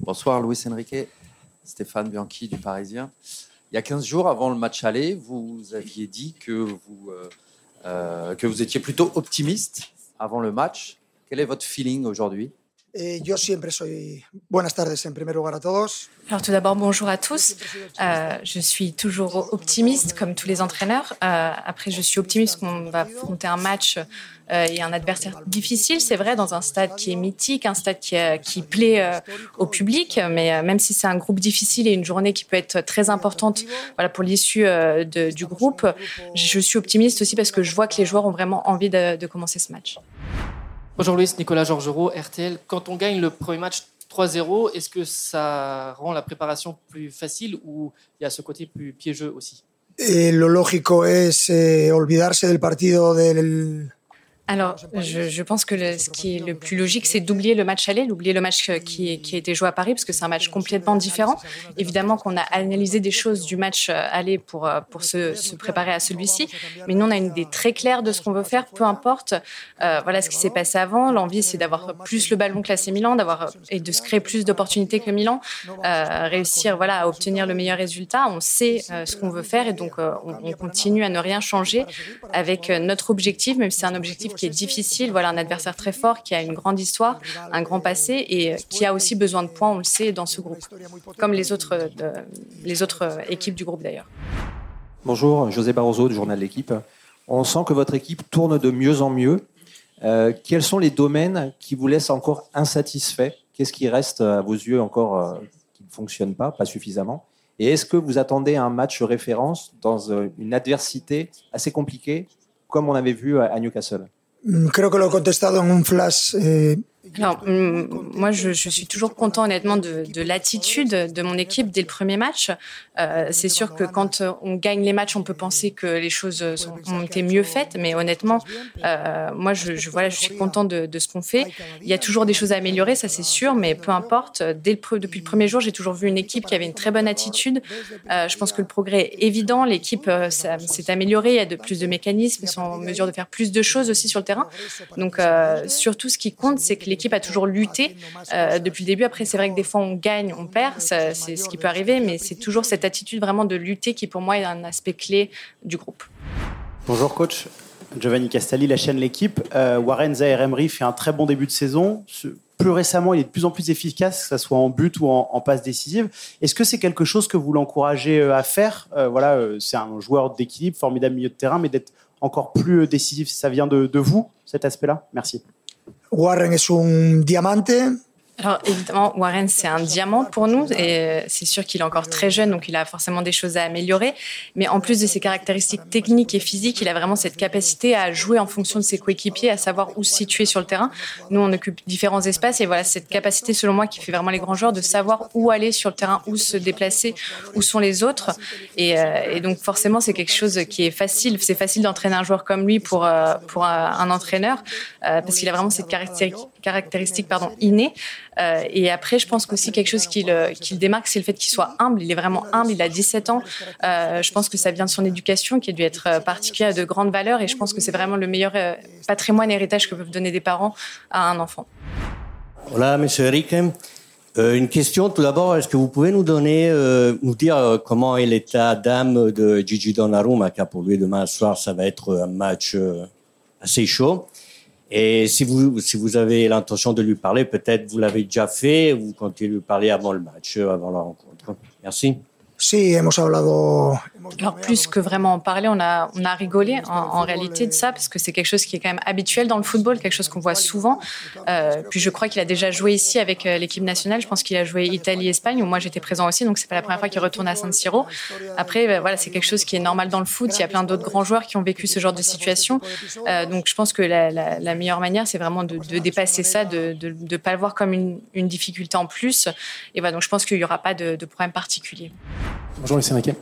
Bonsoir Luis Enrique, Stéphane Bianchi du Parisien. Il y a 15 jours avant le match aller, vous aviez dit que vous, euh, euh, que vous étiez plutôt optimiste avant le match. Quel est votre feeling aujourd'hui? Eh. Alors tout d'abord, bonjour à tous. Euh, je suis toujours optimiste, comme tous les entraîneurs. Euh, après, je suis optimiste qu'on va affronter un match euh, et un adversaire difficile, c'est vrai, dans un stade qui est mythique, un stade qui, plaît au public. Mais même si c'est un groupe difficile et une journée qui peut être très importante voilà, pour l'issue du groupe, je suis optimiste aussi parce que je vois que les joueurs ont vraiment envie de commencer ce match. Bonjour Luis, Nicolas Georgerot, RTL. Quand on gagne le premier match 3-0, est-ce que ça rend la préparation plus facile ou il y a ce côté plus piégeux aussi? Eh, lo lógico es eh, olvidarse del partido del. Alors, je, je pense que le- ce qui est le plus logique, c'est d'oublier le match aller, d'oublier le match euh, qui, qui a été joué à Paris, parce que c'est un match complètement différent. Évidemment qu'on a analysé des choses du match euh, aller pour, euh, pour se, se préparer à celui-ci, mais nous, on a une idée très claire de ce qu'on veut faire, peu importe euh, voilà ce qui s'est passé avant. L'envie, c'est d'avoir plus le ballon que l'AC Milan, d'avoir et de se créer plus d'opportunités que Milan, euh, réussir voilà à obtenir le meilleur résultat. On sait euh, ce qu'on veut faire et donc on, on continue à ne rien changer avec notre objectif, même si c'est un objectif qui est difficile. Voilà un adversaire très fort qui a une grande histoire, un grand passé et euh, qui a aussi besoin de points, on le sait, dans ce groupe, comme les autres, euh, les autres euh, équipes du groupe d'ailleurs. Bonjour, José Barroso du journal L'équipe. On sent que votre équipe tourne de mieux en mieux. Quels sont les domaines qui vous laissent encore insatisfaits? Qu'est-ce qui reste à vos yeux encore qui ne fonctionne pas, pas suffisamment? Et est-ce que vous attendez un match référence dans une adversité assez compliquée, comme on avait vu à Newcastle? Creo que lo he contestado en un flash. eh, Alors, hum, moi, je, je suis toujours content, honnêtement, de, de l'attitude de mon équipe dès le premier match. Euh, c'est sûr que quand euh, on gagne les matchs, on peut penser que les choses sont- ont été mieux faites, mais honnêtement, euh, moi, je, je, voilà, je suis content de, de ce qu'on fait. Il y a toujours des choses à améliorer, ça c'est sûr, mais peu importe. Dès le, pre- depuis le premier jour, j'ai toujours vu une équipe qui avait une très bonne attitude. Euh, je pense que le progrès est évident. L'équipe euh, s'est améliorée, il y a de plus de mécanismes, ils sont en mesure de faire plus de choses aussi sur le terrain. Donc, euh, surtout, ce qui compte, c'est que l'équipe a toujours lutté euh, depuis le début. Après, c'est vrai que des fois, on gagne, on perd, c'est ce qui peut arriver, mais c'est toujours cette attitude vraiment de lutter qui, pour moi, est un aspect clé du groupe. Bonjour coach, Giovanni Castelli, la chaîne L'équipe. Euh, Warren Zaire Emery fait un très bon début de saison. Plus récemment, il est de plus en plus efficace, que ce soit en but ou en, passe décisive. Est-ce que c'est quelque chose que vous l'encouragez euh, à faire? Voilà, c'est un joueur d'équilibre, formidable milieu de terrain, mais d'être encore plus décisif, ça vient de vous, cet aspect-là? Merci. Warren es un diamante. Alors évidemment, Warren, c'est un diamant pour nous et euh, c'est sûr qu'il est encore très jeune, donc il a forcément des choses à améliorer. Mais en plus de ses caractéristiques techniques et physiques, il a vraiment cette capacité à jouer en fonction de ses coéquipiers, à savoir où se situer sur le terrain. Nous, on occupe différents espaces et voilà cette capacité, selon moi, qui fait vraiment les grands joueurs, de savoir où aller sur le terrain, où se déplacer, où sont les autres. Et, euh, et donc forcément, c'est quelque chose qui est facile. C'est facile d'entraîner un joueur comme lui pour euh, pour un, un entraîneur euh, parce qu'il a vraiment cette caractéristique, caractéristique pardon innée. Euh, et après, je pense qu'aussi quelque chose qui le, qui le démarque, c'est le fait qu'il soit humble. Il est vraiment humble. Il a 17 ans. Euh, je pense que ça vient de son éducation, qui a dû être euh, particulière, de grande valeur. Et je pense que c'est vraiment le meilleur euh, patrimoine héritage que peuvent donner des parents à un enfant. Voilà, Monsieur Eric. Euh, une question tout d'abord, est-ce que vous pouvez nous donner, euh, nous dire euh, comment est l'état d'âme de Gigi Donnarumma, car pour lui demain soir ça va être un match euh, assez chaud? Et si vous si vous avez l'intention de lui parler, peut-être vous l'avez déjà fait, vous comptez lui parler avant le match, euh, avant la rencontre. Merci. Sí, hemos hablado. Alors plus que vraiment en parler, on a, on a rigolé en, en réalité de ça, parce que c'est quelque chose qui est quand même habituel dans le football, quelque chose qu'on voit souvent. Euh, puis je crois qu'il a déjà joué ici avec euh, l'équipe nationale. Je pense qu'il a joué Italie-Espagne, où moi j'étais présent aussi, donc c'est pas la première fois qu'il retourne à San Siro. Après, ben, voilà, c'est quelque chose qui est normal dans le foot. Il y a plein d'autres grands joueurs qui ont vécu ce genre de situation. Euh, donc je pense que la, la, la meilleure manière, c'est vraiment de, de, dépasser ça, de ne pas le voir comme une, une, difficulté en plus. Et voilà, donc je pense qu'il n'y aura pas de, de problème particulier. Bonjour Lucien Riquet.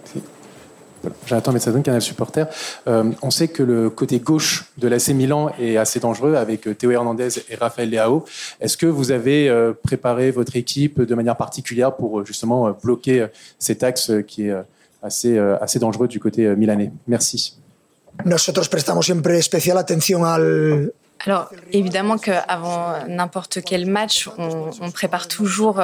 Jonathan Metsadon, Canal Supporter. Euh, on sait que le côté gauche de l'AC Milan est assez dangereux avec euh, Théo Hernandez et Raphaël Leao. Est-ce que vous avez euh, préparé votre équipe de manière particulière pour justement bloquer cet axe qui est assez, assez dangereux du côté milanais? Merci. Nosotros prestamos siempre especial atención al, Alors évidemment qu'avant n'importe quel match, on, prépare toujours,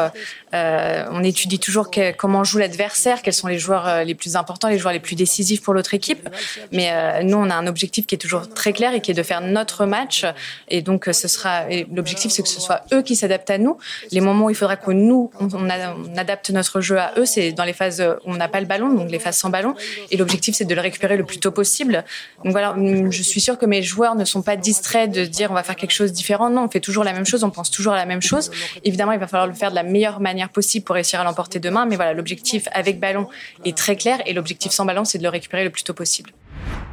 euh, on étudie toujours comment joue l'adversaire, quels sont les joueurs euh, les plus importants, les joueurs les plus décisifs pour l'autre équipe. Mais euh, nous, on a un objectif qui est toujours très clair et qui est de faire notre match. Et donc ce sera l'objectif, c'est que ce soit eux qui s'adaptent à nous. Les moments où il faudra que nous on adapte notre jeu à eux, c'est dans les phases où on n'a pas le ballon, donc les phases sans ballon. Et l'objectif, c'est de le récupérer le plus tôt possible. Donc voilà, je suis sûre que mes joueurs ne sont pas distraits de dire on va faire quelque chose de différent. Non, on fait toujours la même chose, on pense toujours à la même chose. Évidemment, il va falloir le faire de la meilleure manière possible pour réussir à l'emporter demain. Mais voilà, l'objectif avec ballon est très clair et l'objectif sans ballon, c'est de le récupérer le plus tôt possible.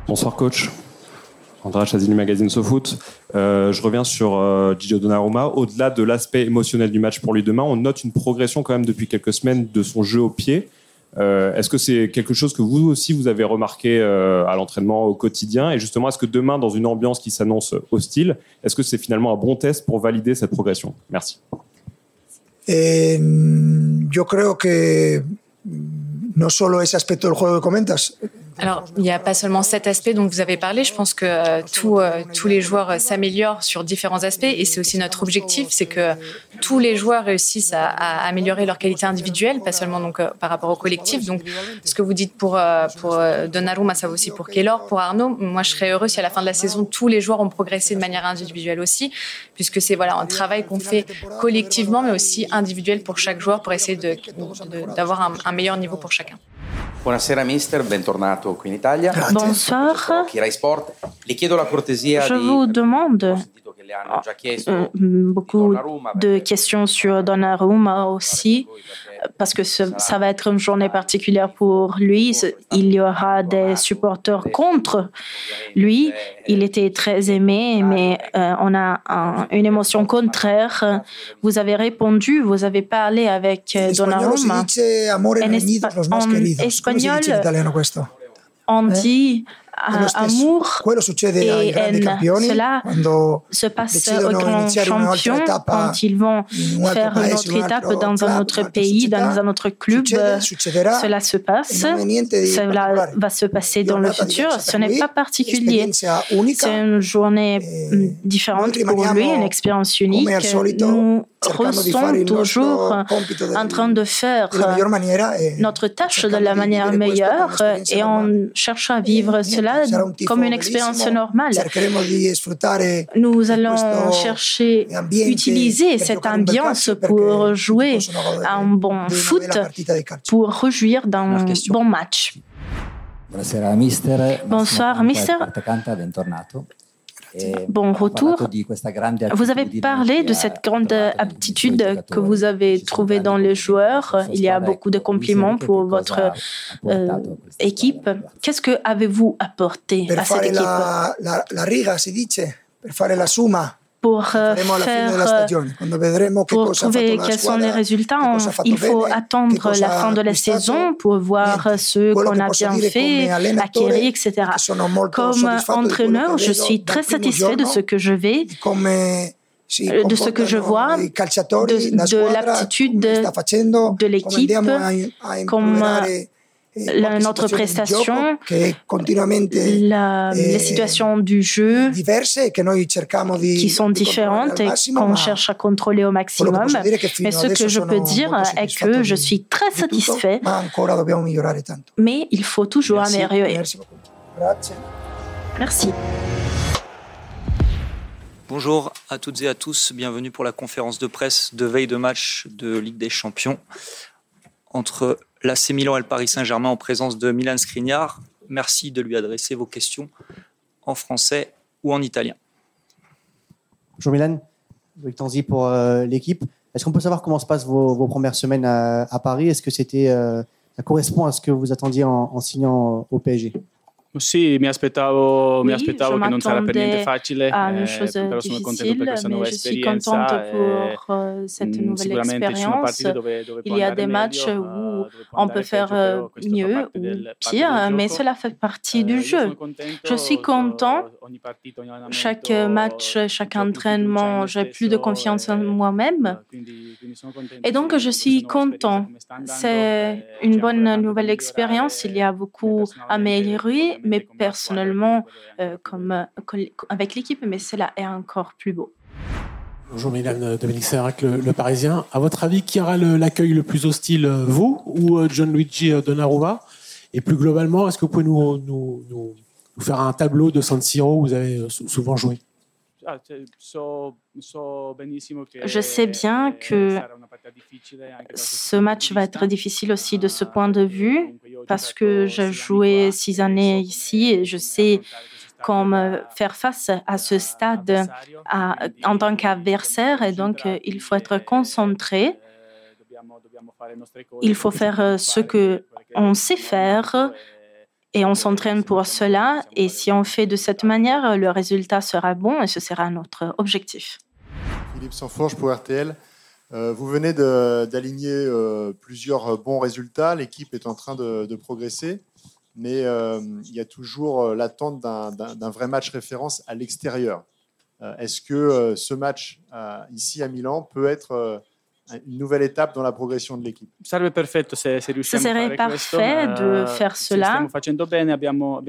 Bonsoir coach. André Chazini, magazine SoFoot. Euh, je reviens sur euh, Gigi Donnarumma. Au-delà de l'aspect émotionnel du match pour lui demain, on note une progression quand même depuis quelques semaines de son jeu au pied. Euh, est-ce que c'est quelque chose que vous aussi vous avez remarqué euh, à l'entraînement au quotidien? Et justement, est-ce que demain, dans une ambiance qui s'annonce hostile, est-ce que c'est finalement un bon test pour valider cette progression? Merci. Eh, yo creo que no solo ese aspecto del juego que comentas, alors, il n'y a pas seulement cet aspect dont vous avez parlé. Je pense que euh, tout, euh, tous les joueurs s'améliorent sur différents aspects et c'est aussi notre objectif, c'est que tous les joueurs réussissent à, à, améliorer leur qualité individuelle, pas seulement donc euh, par rapport au collectif. Donc, ce que vous dites pour pour Donnarumma, ça vaut aussi pour Keylor, pour Arnaud. Moi, je serais heureux si à la fin de la saison tous les joueurs ont progressé de manière individuelle aussi, puisque c'est voilà un travail qu'on fait collectivement, mais aussi individuel pour chaque joueur pour essayer d'avoir de, de, un, un meilleur niveau pour chacun. Buonasera mister, bentornato qui in Italia. Bonsoir. Sport. Le chiedo la cortesia Je vous demande euh, beaucoup de questions sur Donnarumma aussi, parce que ce, ça va être une journée particulière pour lui. Il y aura des supporters contre lui. Il était très aimé, mais euh, on a un, une émotion contraire. Vous avez répondu, vous avez parlé avec Donnarumma. En, espa en espagnol, on dit amour et haine. Cela se passe aux grands champions quand ils vont faire une autre étape dans un autre pays, dans un autre club. Cela se passe. Cela va se passer dans le futur. Ce n'est pas particulier. C'est une journée différente pour lui, une expérience unique. Nous restons toujours en train de faire notre tâche de la manière meilleure et on cherche à vivre cela comme une expérience normale. Nous allons chercher, utiliser cette ambiance pour jouer un bon foot, pour rejouir d'un bon match. Bonsoir, Mister. Bon retour. Vous avez parlé de cette grande aptitude que vous avez trouvée dans les joueurs. Il y a beaucoup de compliments pour votre euh, équipe. Qu'est-ce que avez-vous apporté à cette équipe? Pour faire, pour trouver quels sont les résultats, il faut attendre la fin de la saison pour voir ce qu'on a bien fait, acquérir, etc. Comme entraîneur, je suis très satisfait de ce que je vais de ce que je vois, de, de l'aptitude de, de l'équipe, comme la, notre prestation, la, les situations du jeu qui sont différentes et qu'on cherche à contrôler au maximum. Mais ce que je peux dire est que je suis très satisfait, mais il faut toujours améliorer. Merci. Bonjour à toutes et à tous, bienvenue pour la conférence de presse de veille de match de Ligue des Champions entre l'AC Milan et le Paris Saint-Germain en présence de Milan Skriniar. Merci de lui adresser vos questions en français ou en italien. Bonjour Milan, Loïc Tanzi pour euh, l'équipe. Est-ce qu'on peut savoir comment se passent vos, premières semaines à, Paris? Est-ce que c'était, euh, ça correspond à ce que vous attendiez en, en signant au PSG Sì, mi aspettavo, oui, mi aspettavo che non sarà per niente facile, eh, però sono contento per questa nuova mais je suis contente pour euh, cette nouvelle expérience. Dove, dove Il y a des matchs meglio, où uh, on peut faire peggio, mieux ou pire, mais cela fait partie du jeu. Je suis content. Chaque match, chaque entraînement, j'ai plus de confiance en moi-même. Et donc, je suis content. C'est une bonne nouvelle expérience. Il y a beaucoup à améliorer mais personnellement, euh, comme, euh, avec l'équipe, mais cela est encore plus beau. Bonjour Milan, Dominique Serrac, le, Parisien. À votre avis, qui aura l'accueil le, plus hostile, vous ou Gianluigi Donnarumma? Et plus globalement, est-ce que vous pouvez nous, nous, nous, faire un tableau de San Siro où vous avez souvent joué? Je sais bien que ce match va être difficile aussi de ce point de vue parce que j'ai joué six années ici et je sais comment faire face à ce stade en tant qu'adversaire et donc il faut être concentré. Il faut faire ce que on sait faire et on s'entraîne pour cela. Et si on fait de cette manière, le résultat sera bon et ce sera notre objectif. Philippe Sanforge pour RTL. Euh, vous venez d'aligner euh, plusieurs bons résultats. L'équipe est en train de, progresser, mais euh, il y a toujours l'attente d'un vrai match référence à l'extérieur. Est-ce que ce match ici à Milan peut être une nouvelle étape dans la progression de l'équipe. Ce serait parfait de eh, faire cela.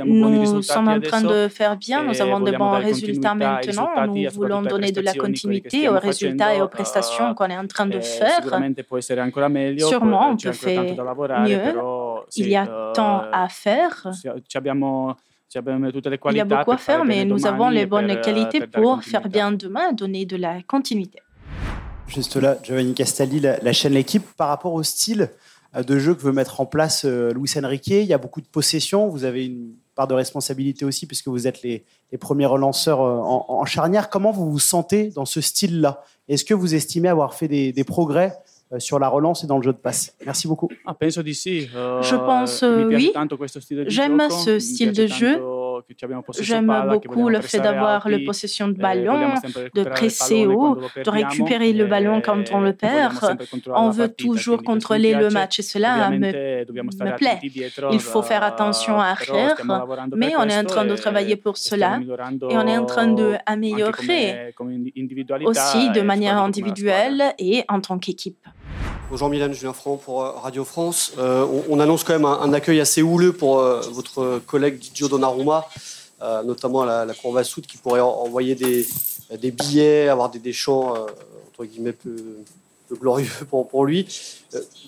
Nous sommes en train de faire bien, nous avons de bons résultats maintenant. Nous voulons donner de la continuité aux résultats et aux prestations qu'on est en train de faire. Sûrement, on peut faire mieux. Il y a tant à faire. Il y a beaucoup à faire, mais nous avons les bonnes qualités pour faire bien demain et donner de la continuité. Juste là, Giovanni Castelli, la, chaîne L'équipe, par rapport au style euh, de jeu que veut mettre en place euh, Luis Enrique, il y a beaucoup de possession, vous avez une part de responsabilité aussi puisque vous êtes les, premiers relanceurs euh, en, charnière. Comment vous vous sentez dans ce style-là? Est-ce que vous estimez avoir fait des, progrès sur la relance et dans le jeu de passe? Merci beaucoup. Ah, Je pense oui. J'aime ce style de jeu. J'aime beaucoup le fait d'avoir la possession de eh, ballon, de presser haut, de récupérer le ballon quand on le perd. On veut toujours contrôler le match et cela me, me plaît. Il faut faire attention à arrière, mais on est en train de e travailler pour cela et on est en train d'améliorer aussi de manière individuelle et en tant qu'équipe. Bonjour Milan, Julien Franc pour euh, Radio France. Euh, on, annonce quand même un, accueil assez houleux pour euh, votre collègue Didio Donnarumma, notamment à la, la Cour Vassoud, qui pourrait envoyer des, billets, avoir des, chants entre guillemets peu, glorieux pour, lui.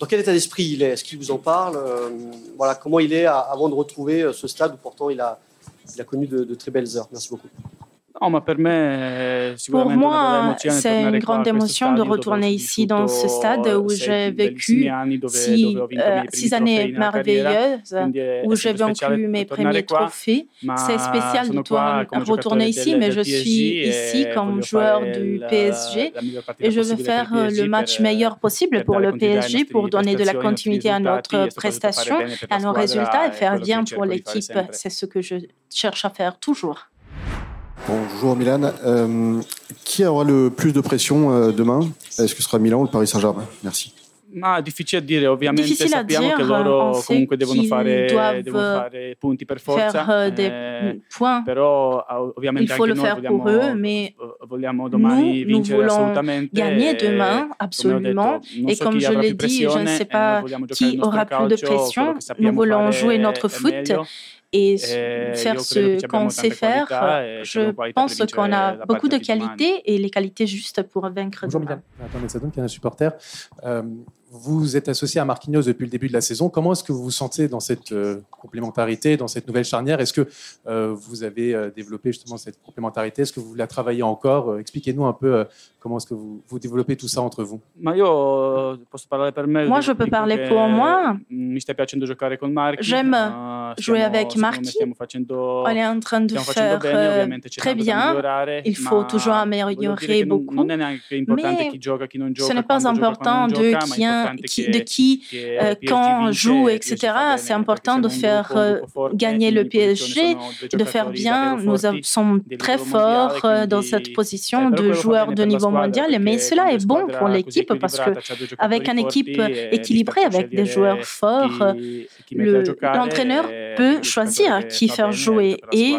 dans quel état d'esprit il est? Est-ce qu'il vous en parle? Voilà, comment il est avant de retrouver ce stade où pourtant il a, connu de très belles heures Merci beaucoup. Pour moi, c'est une grande émotion de retourner ici dans ce stade où j'ai vécu six, euh, six années merveilleuses, où j'ai vaincu mes premiers trophées. C'est spécial de retourner ici, mais je suis ici comme joueur du PSG et je veux faire le match meilleur possible pour le PSG pour donner de la continuité à notre prestation, à nos résultats et faire bien pour l'équipe. C'est ce que je cherche à faire toujours. Bonjour Milan. Euh, qui aura le plus de pression euh, demain? Est-ce que ce sera Milan ou le Paris Saint-Germain? Merci. Ma, difficile a dire, ovviamente difficile sappiamo dire, che loro comunque devono fare, devono fare, punti per forza, eh, points. però ovviamente Il faut anche le faire vogliamo, pour eux, mais vogliamo domani nous, vincere nous assolutamente. Gagner demain, absolument. Detto, et so comme je l'ai dit, je ne sais pas qui aura plus de pression. Nous voulons jouer notre foot et faire ce qu'on sait faire. Je pense qu'on a beaucoup de qualités et les qualités justes pour vaincre. Bonjour Milan, Attendez, ça donne qu'il y a un supporter. Vous êtes associé à Marquinhos depuis le début de la saison. Comment est-ce que vous vous sentez dans cette euh, complémentarité, dans cette nouvelle charnière? Est-ce que euh, vous avez euh, développé justement cette complémentarité? Est-ce que vous la travaillez encore? Expliquez-nous un peu comment est-ce que vous, vous, développez tout ça entre vous. Moi, je peux parler pour moi. J'aime jouer avec Marquis. On est en train de faire très bien. Il faut toujours améliorer beaucoup. Mais ce n'est pas important de qui de qui, euh, quand on joue, etc. C'est important de faire euh, gagner le PSG, de faire bien. Nous sommes très forts euh, dans cette position de joueurs de niveau mondial, mais cela est bon pour l'équipe parce que avec une équipe équilibrée, avec des joueurs forts, l'entraîneur peut choisir qui faire jouer et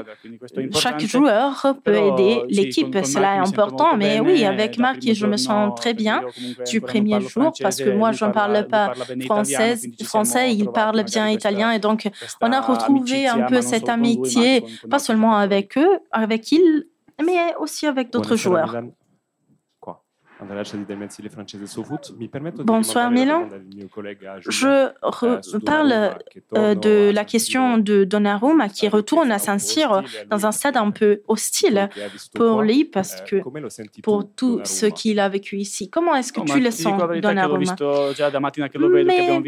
chaque joueur peut aider l'équipe. Cela est important, mais oui, avec Marc, je me sens très bien du premier jour parce que moi, moi, je ne parle pas français, français, il parle bien italien. Et donc, on a retrouvé un peu cette amitié, pas seulement avec eux, avec ils, mais aussi avec d'autres joueurs. Bonsoir Milan. Je parle euh, de la question de Donnarumma qui retourne à Saint-Cyr dans un stade un peu hostile pour lui parce eh, que pour tout ce qu'il a vécu ici. Comment est-ce que tu le sens, Donnarumma? Mais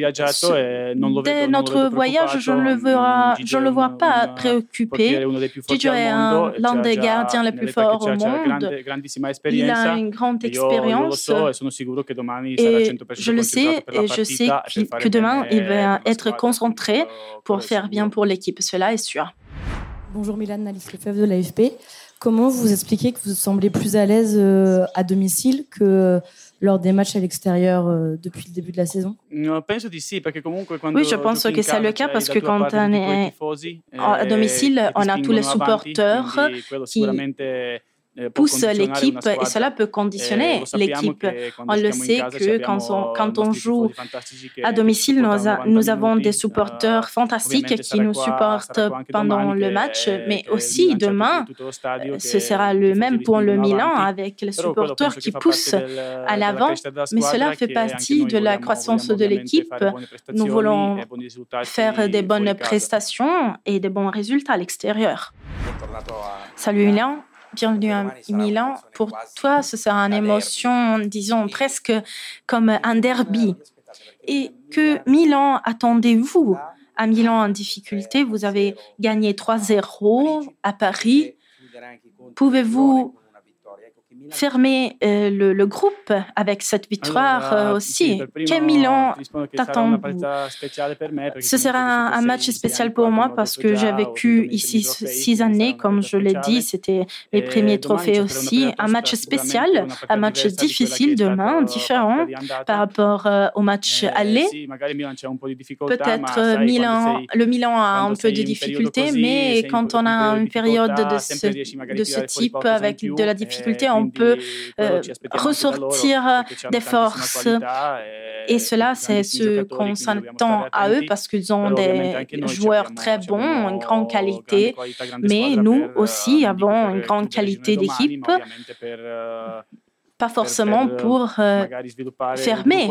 dès notre voyage, je ne le vois, je le vois pas préoccupé. Gigi est l'un des gardiens les plus forts au monde. Il a une grande expérience et je le sais et je sais que demain, il va être concentré pour faire bien pour l'équipe. Cela est sûr. Bonjour Milan, Alice Lefebvre de l'AFP. Comment vous expliquez que vous semblez plus à l'aise euh, à domicile que lors des matchs à l'extérieur euh, depuis le début de la saison? Oui, je pense que c'est le cas parce que quand on est à domicile, on a tous les supporters qui euh, pousse l'équipe et cela peut conditionner l'équipe. On le sait que quand on, quand on joue à domicile, nous, nous avons des supporters fantastiques qui nous supportent pendant le match, mais aussi demain, ce sera le même pour le Milan avec les supporters qui poussent à l'avant, mais cela fait partie de la croissance de l'équipe. Nous voulons faire des bonnes prestations et des bons résultats à l'extérieur. Salut Milan. Bienvenue à Milan. Pour toi, ce sera une émotion, disons, presque comme un derby. Et que Milan attendez-vous À Milan en difficulté, vous avez gagné 3-0 à Paris. Pouvez-vous fermer euh, le, groupe avec cette victoire euh, aussi. Quel Milan t'attend Ce sera un, match spécial pour moi parce que j'ai vécu ici six années, comme je l'ai dit, c'était mes premiers trophées aussi. Un match spécial, un match difficile demain, différent par rapport euh, au match aller. Peut-être Milan, le Milan a un peu de difficultés, mais quand on a une période de ce, de ce type avec de la difficulté, on peut euh, ressortir des forces. Et cela, c'est ce qu'on s'attend à eux parce qu'ils ont des joueurs très bons, une grande qualité. Mais nous aussi avons une grande qualité d'équipe pas forcément pour euh, fermer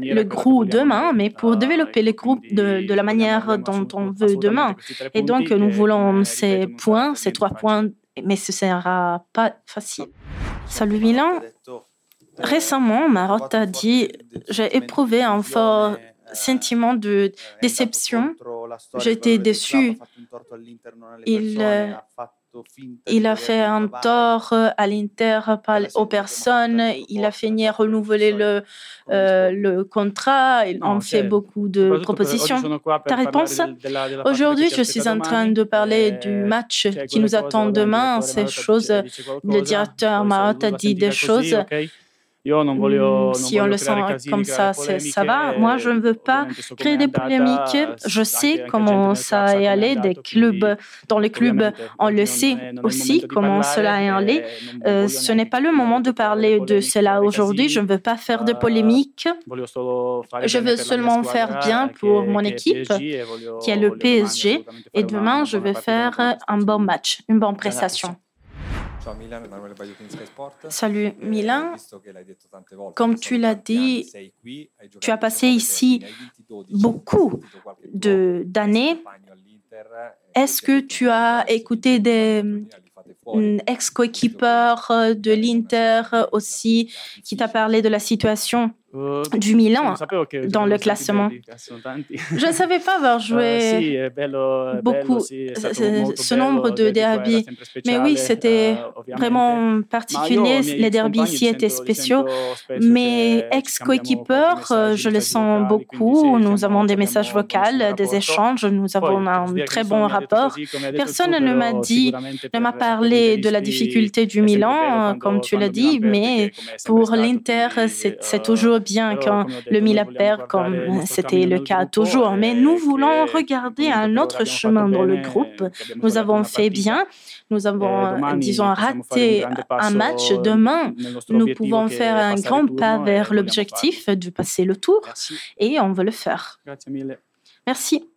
le groupe demain, mais pour développer le groupe de, de, la manière dont on veut demain. Et donc, nous voulons ces points, ces trois points mais ce ne sera pas facile. Salut Milan. Récemment, Marotte a dit J'ai éprouvé un fort sentiment de déception. J'étais déçu. Il il a fait un tort à l'Inter aux personnes. Il a fini à renouveler le, euh, le contrat. Il en fait beaucoup de propositions. Ta réponse? Aujourd'hui, je suis en train de parler du match qui nous attend demain. Ces choses, le directeur Marotte a dit des choses Si on le sent comme ça, ça va. Moi, je ne veux pas créer des polémiques. Je sais comment ça est allé des clubs. Dans les clubs, on le sait aussi comment cela est allé. Euh, ce n'est pas le moment de parler de cela aujourd'hui. Je ne veux pas faire de polémiques. Je veux seulement faire bien pour mon équipe, qui est le PSG. Et demain, je vais faire un bon match, une bonne prestation. Salut Milan. Comme tu l'as dit, tu as passé ici beaucoup d'années. Est-ce que tu as écouté des ex-coéquipeurs de l'Inter aussi qui t'a parlé de la situation? euh, du Milan dans le classement. Je ne savais pas avoir joué beaucoup ce nombre de derbies. Mais oui, c'était vraiment particulier. Les derbies ici étaient spéciaux. Mes ex-coéquipeurs, euh, je le sens beaucoup. Nous avons des messages vocaux, des échanges. Nous avons un très bon rapport. Personne ne m'a dit, ne m'a parlé de la difficulté du Milan, comme tu l'as dit, mais pour l'Inter, c'est toujours bien quand le Milan perd, comme c'était le cas toujours. Mais nous voulons regarder un autre chemin dans le groupe. Nous avons fait bien. Nous avons, disons, raté un match. Demain, nous pouvons faire un grand pas vers l'objectif de passer le tour et on veut le faire. Merci.